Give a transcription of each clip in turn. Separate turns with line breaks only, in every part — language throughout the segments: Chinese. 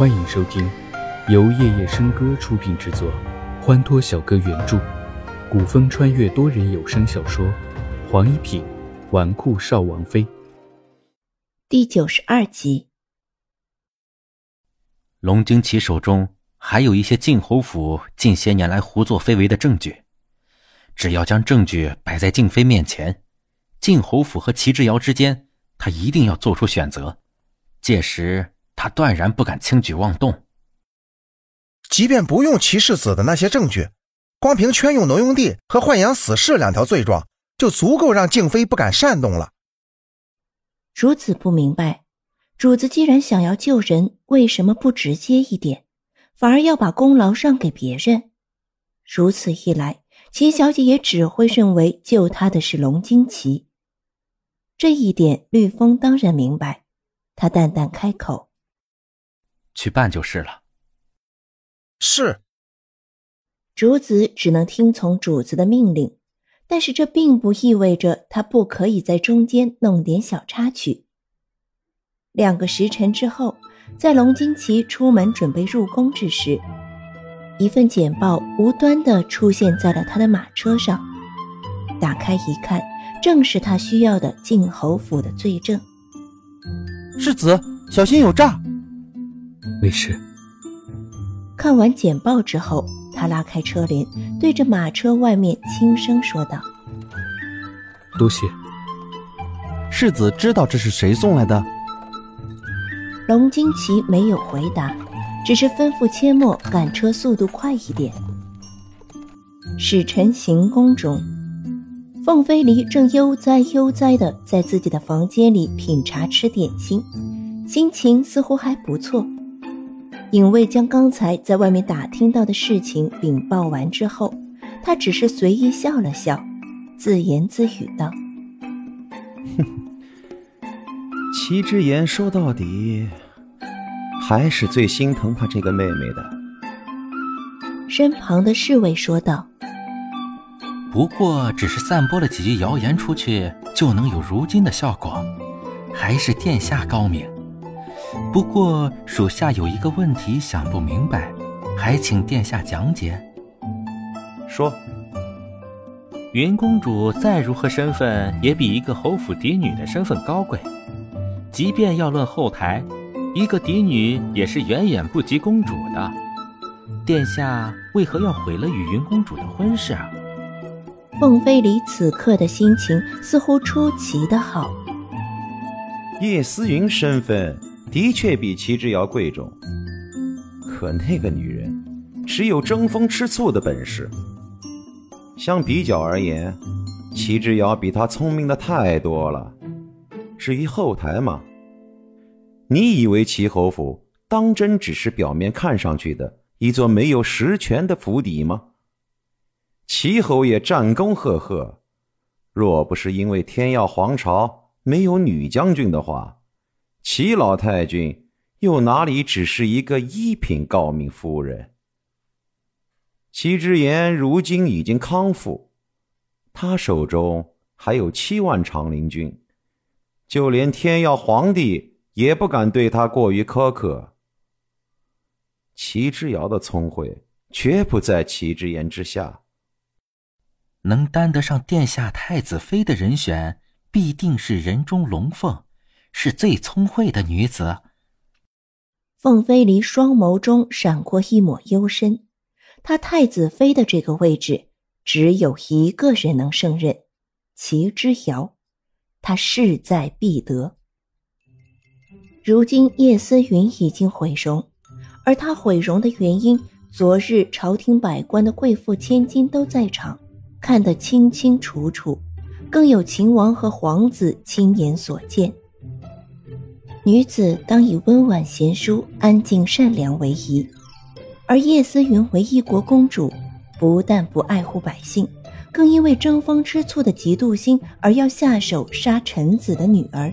欢迎收听由夜夜笙歌出品制作，欢脱小哥原著，古风穿越多人有声小说《黄一品纨绔少王妃》
第九十二集。
龙惊奇手中还有一些晋侯府近些年来胡作非为的证据，只要将证据摆在静妃面前，晋侯府和齐之遥之间，他一定要做出选择。届时，他断然不敢轻举妄动。
即便不用齐世子的那些证据，光凭圈用挪用地和豢养死士两条罪状，就足够让静妃不敢擅动了。
主子不明白。主子既然想要救人，为什么不直接一点，反而要把功劳让给别人？如此一来，齐小姐也只会认为救她的是龙惊奇。这一点，绿风当然明白。他淡淡开口：“
去办就是了。”
是。
主子只能听从主子的命令，但是这并不意味着他不可以在中间弄点小插曲。两个时辰之后，在龙金奇出门准备入宫之时，一份简报无端的出现在了他的马车上。打开一看，正是他需要的晋侯府的罪证。
世子，小心有诈！
没事。
看完简报之后，他拉开车帘，对着马车外面轻声说道：“
多谢。”
世子知道这是谁送来的？
龙惊奇没有回答，只是吩咐阡陌赶车速度快一点。使臣行宫中，凤飞离正悠哉悠哉的在自己的房间里品茶吃点心，心情似乎还不错。影卫将刚才在外面打听到的事情禀报完之后，他只是随意笑了笑，自言自语道：“
哼。”齐之言说到底，还是最心疼他这个妹妹的。
身旁的侍卫说道：“
不过只是散播了几句谣言出去，就能有如今的效果，还是殿下高明。不过属下有一个问题想不明白，还请殿下讲解。”
说：“
云公主再如何身份，也比一个侯府嫡女的身份高贵。”即便要论后台，一个嫡女也是远远不及公主的。殿下为何要毁了与云公主的婚事啊？
凤飞离此刻的心情似乎出奇的好。
叶思云身份的确比齐之遥贵重，可那个女人只有争风吃醋的本事。相比较而言，齐之遥比她聪明的太多了。至于后台嘛，你以为齐侯府当真只是表面看上去的一座没有实权的府邸吗？齐侯爷战功赫赫，若不是因为天耀皇朝没有女将军的话，齐老太君又哪里只是一个一品诰命夫人？齐之言如今已经康复，他手中还有七万长陵军。就连天耀皇帝也不敢对他过于苛刻。齐之遥的聪慧绝不在齐之言之下。
能担得上殿下太子妃的人选，必定是人中龙凤，是最聪慧的女子。
凤飞离双眸中闪过一抹幽深，她太子妃的这个位置，只有一个人能胜任，齐之遥。他势在必得。如今叶思云已经毁容，而他毁容的原因，昨日朝廷百官的贵妇千金都在场，看得清清楚楚，更有秦王和皇子亲眼所见。女子当以温婉贤淑、安静善良为宜，而叶思云为一国公主，不但不爱护百姓。更因为争风吃醋的嫉妒心而要下手杀臣子的女儿，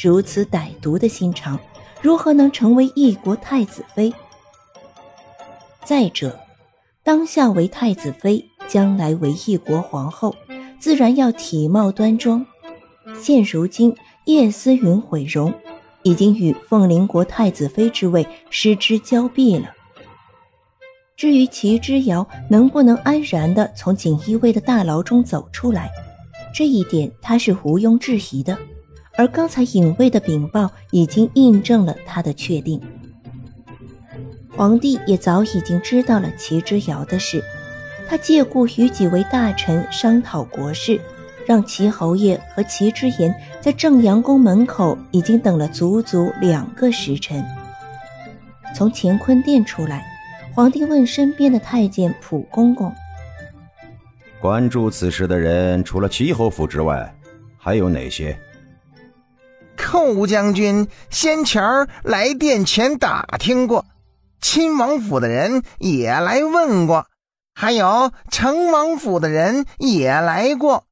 如此歹毒的心肠，如何能成为一国太子妃？再者，当下为太子妃，将来为一国皇后，自然要体貌端庄。现如今叶思云毁容，已经与凤麟国太子妃之位失之交臂了。至于齐之遥能不能安然地从锦衣卫的大牢中走出来，这一点他是毋庸置疑的。而刚才隐卫的禀报已经印证了他的确定。皇帝也早已经知道了齐之遥的事，他借故与几位大臣商讨国事。让齐侯爷和齐之言在正阳宫门口已经等了足足两个时辰。从乾坤殿出来，皇帝问身边的太监蒲公公：“
关注此事的人，除了齐侯府之外，还有哪些？”
寇将军先前来殿前打听过，亲王府的人也来问过，还有成王府的人也来过。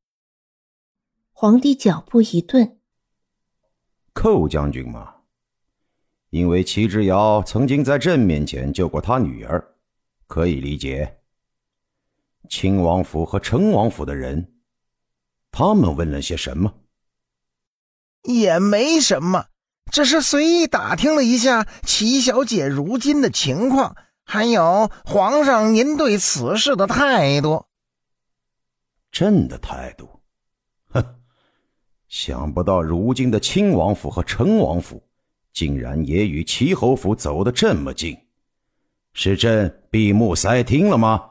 皇帝脚步一顿，
寇将军嘛，因为齐之遥曾经在朕面前救过他女儿，可以理解。亲王府和成王府的人，他们问了些什么？
也没什么，只是随意打听了一下齐小姐如今的情况，还有皇上您对此事的态度。
朕的态度。想不到如今的亲王府和成王府，竟然也与齐侯府走得这么近，是朕闭目塞听了吗？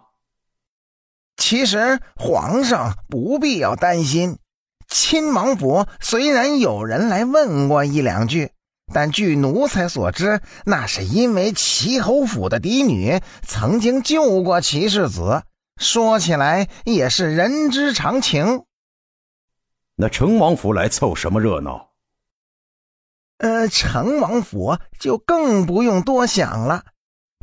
其实皇上不必要担心，亲王府虽然有人来问过一两句，但据奴才所知，那是因为齐侯府的嫡女曾经救过齐世子，说起来也是人之常情。
那成王府来凑什么热闹？
呃，成王府就更不用多想了，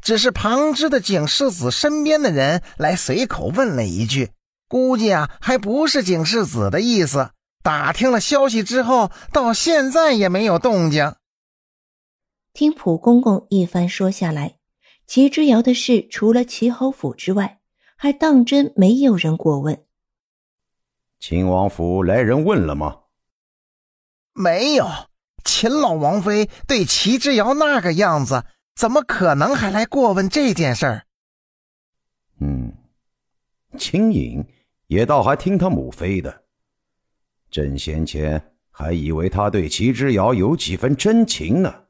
只是旁支的景世子身边的人来随口问了一句，估计啊还不是景世子的意思。打听了消息之后，到现在也没有动静。
听蒲公公一番说下来，齐之遥的事除了齐侯府之外，还当真没有人过问。
秦王府来人问了吗？
没有。秦老王妃对齐之遥那个样子，怎么可能还来过问这件事儿？
嗯，秦颖也倒还听他母妃的。朕先前还以为他对齐之遥有几分真情呢。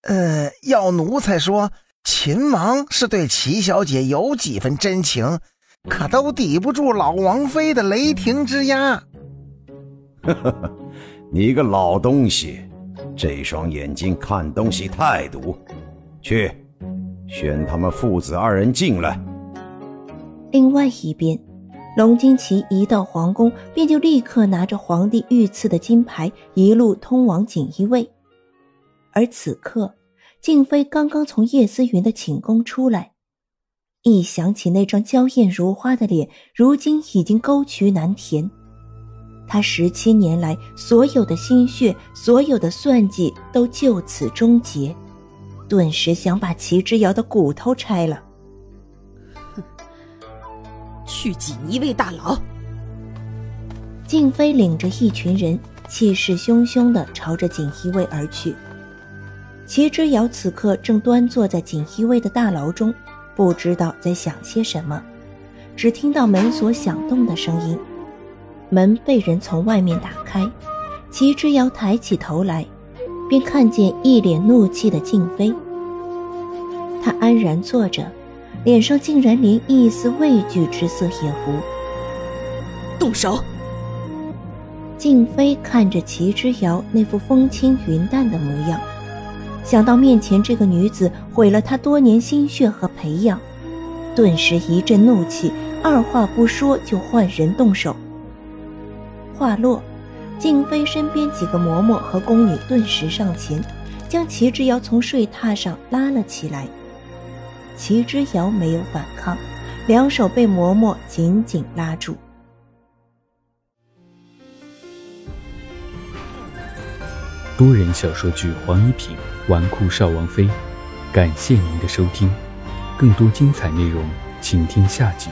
呃，要奴才说，秦王是对齐小姐有几分真情。可都抵不住老王妃的雷霆之压。
呵呵呵，你个老东西，这双眼睛看东西太毒。去，宣他们父子二人进来。
另外一边，龙金奇一到皇宫，便就立刻拿着皇帝御赐的金牌，一路通往锦衣卫。而此刻，静妃刚刚从叶思云的寝宫出来。一想起那张娇艳如花的脸，如今已经沟渠难填。他十七年来所有的心血，所有的算计都就此终结，顿时想把齐之遥的骨头拆了。
哼！去锦衣卫大牢。
静妃领着一群人，气势汹汹的朝着锦衣卫而去。齐之遥此刻正端坐在锦衣卫的大牢中。不知道在想些什么，只听到门锁响动的声音，门被人从外面打开。齐之遥抬起头来，便看见一脸怒气的静妃。他安然坐着，脸上竟然连一丝畏惧之色也无。
动手！
静妃看着齐之遥那副风轻云淡的模样。想到面前这个女子毁了他多年心血和培养，顿时一阵怒气，二话不说就换人动手。话落，静妃身边几个嬷嬷和宫女顿时上前，将齐之遥从睡榻上拉了起来。齐之遥没有反抗，两手被嬷嬷紧紧拉住。
多人小说剧《黄一品》。纨绔少王妃，感谢您的收听，更多精彩内容，请听下集。